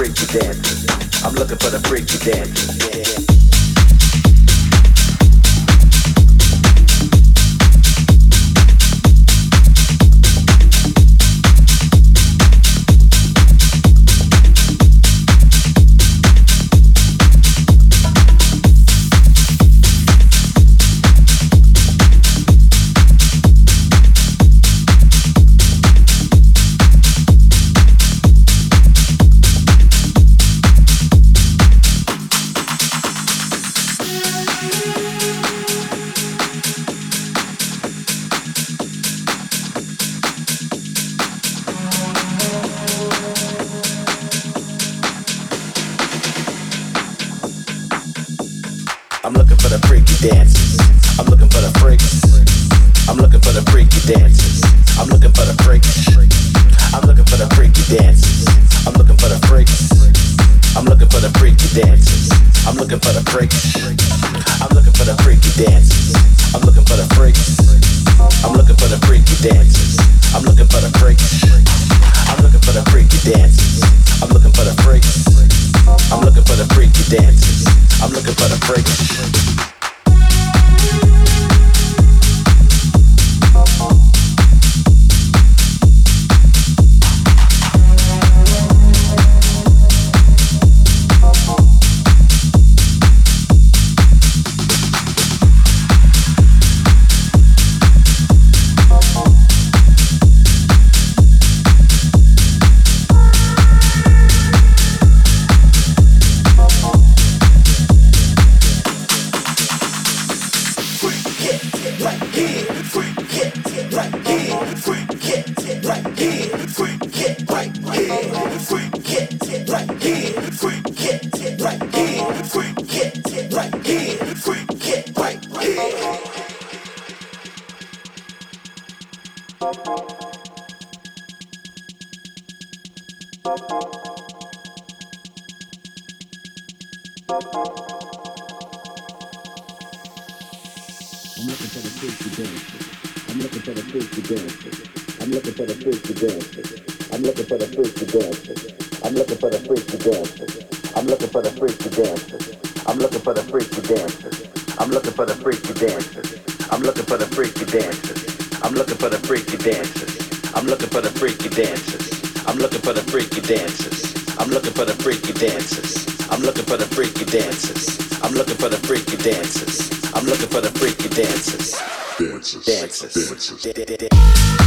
freak to dance. I'm looking for the freak to dance. I'm looking for the freaky Dancers. dancers. dancers.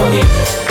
yeah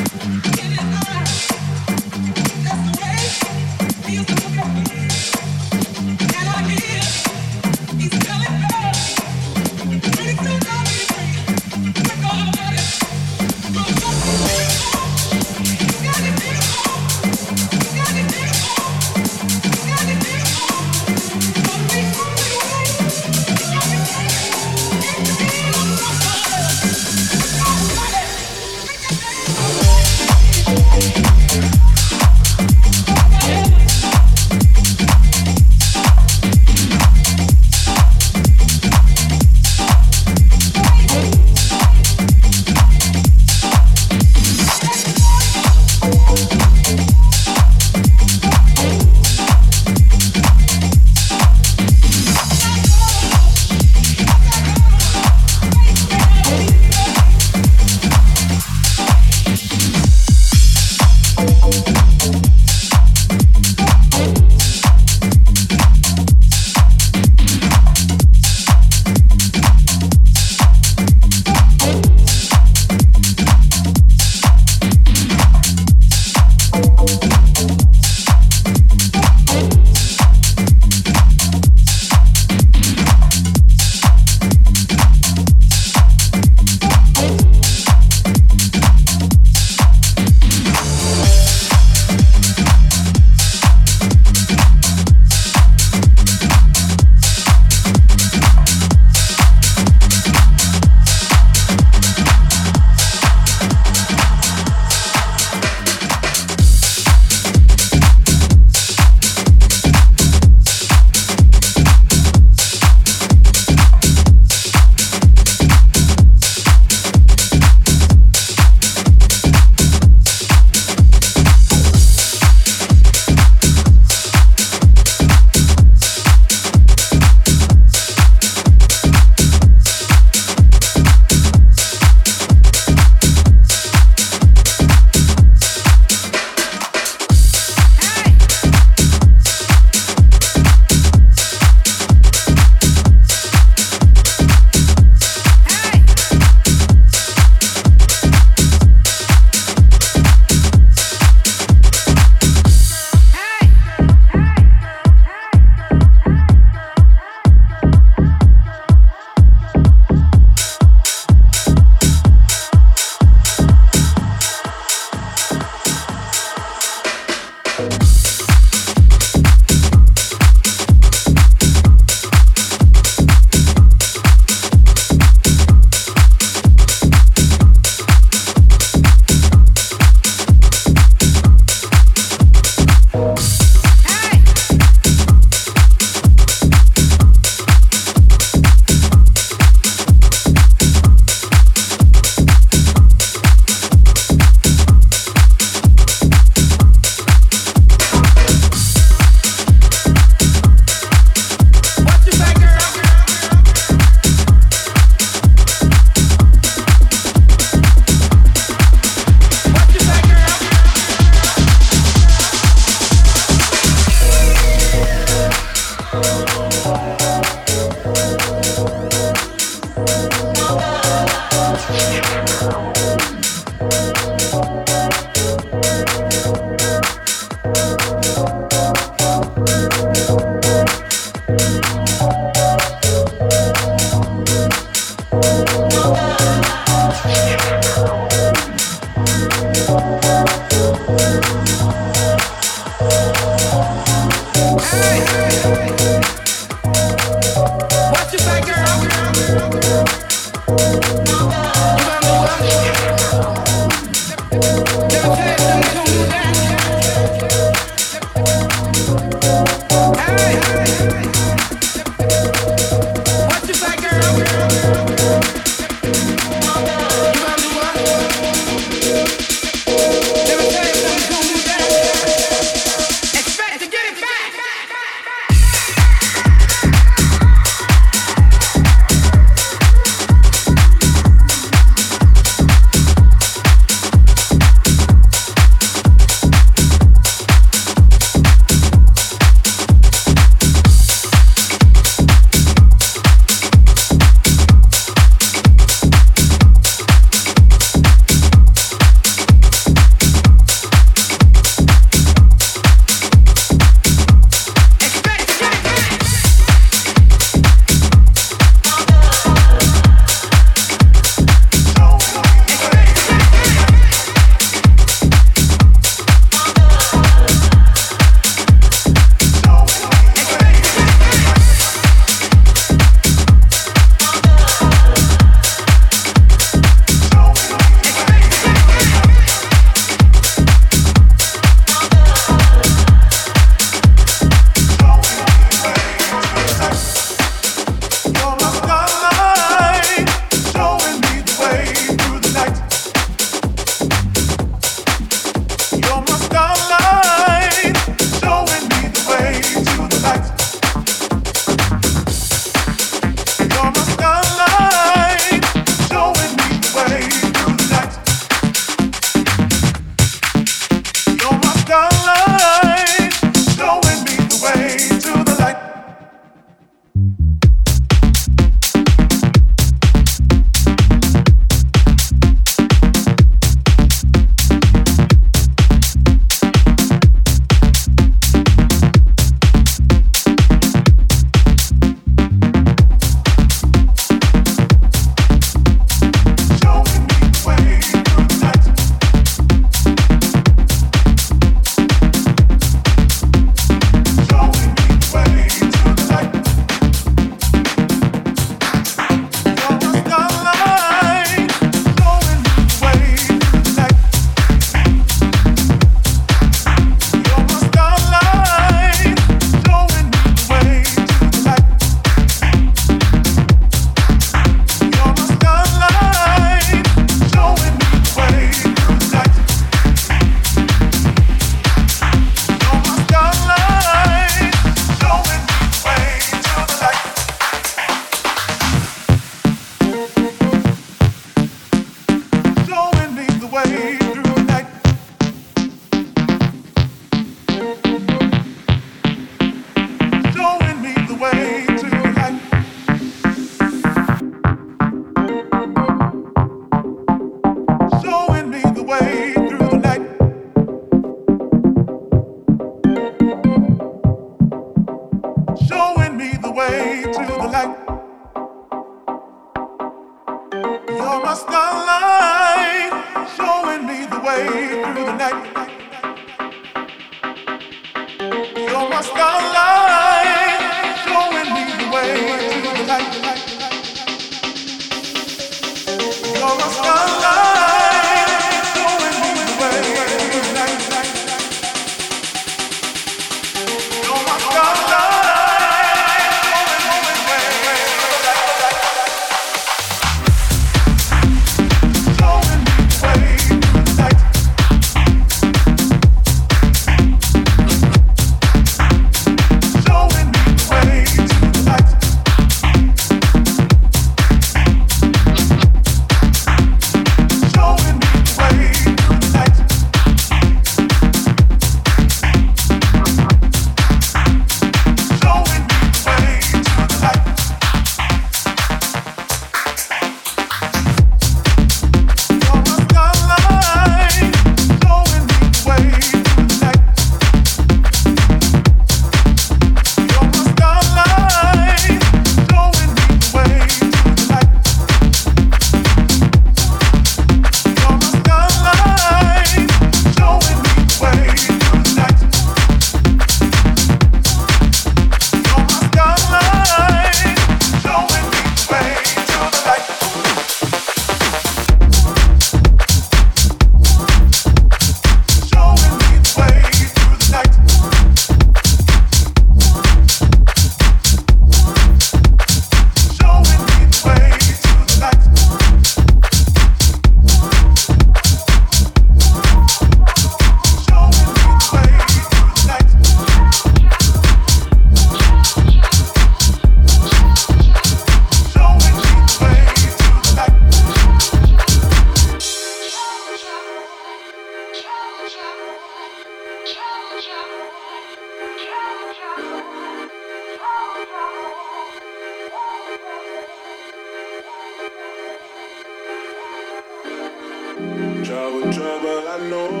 trouble, I know.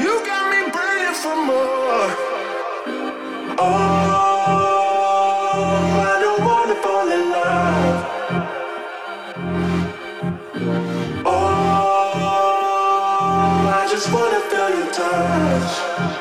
You got me praying for more. Oh, I don't wanna fall in love. Oh, I just wanna feel your touch.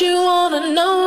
You wanna know?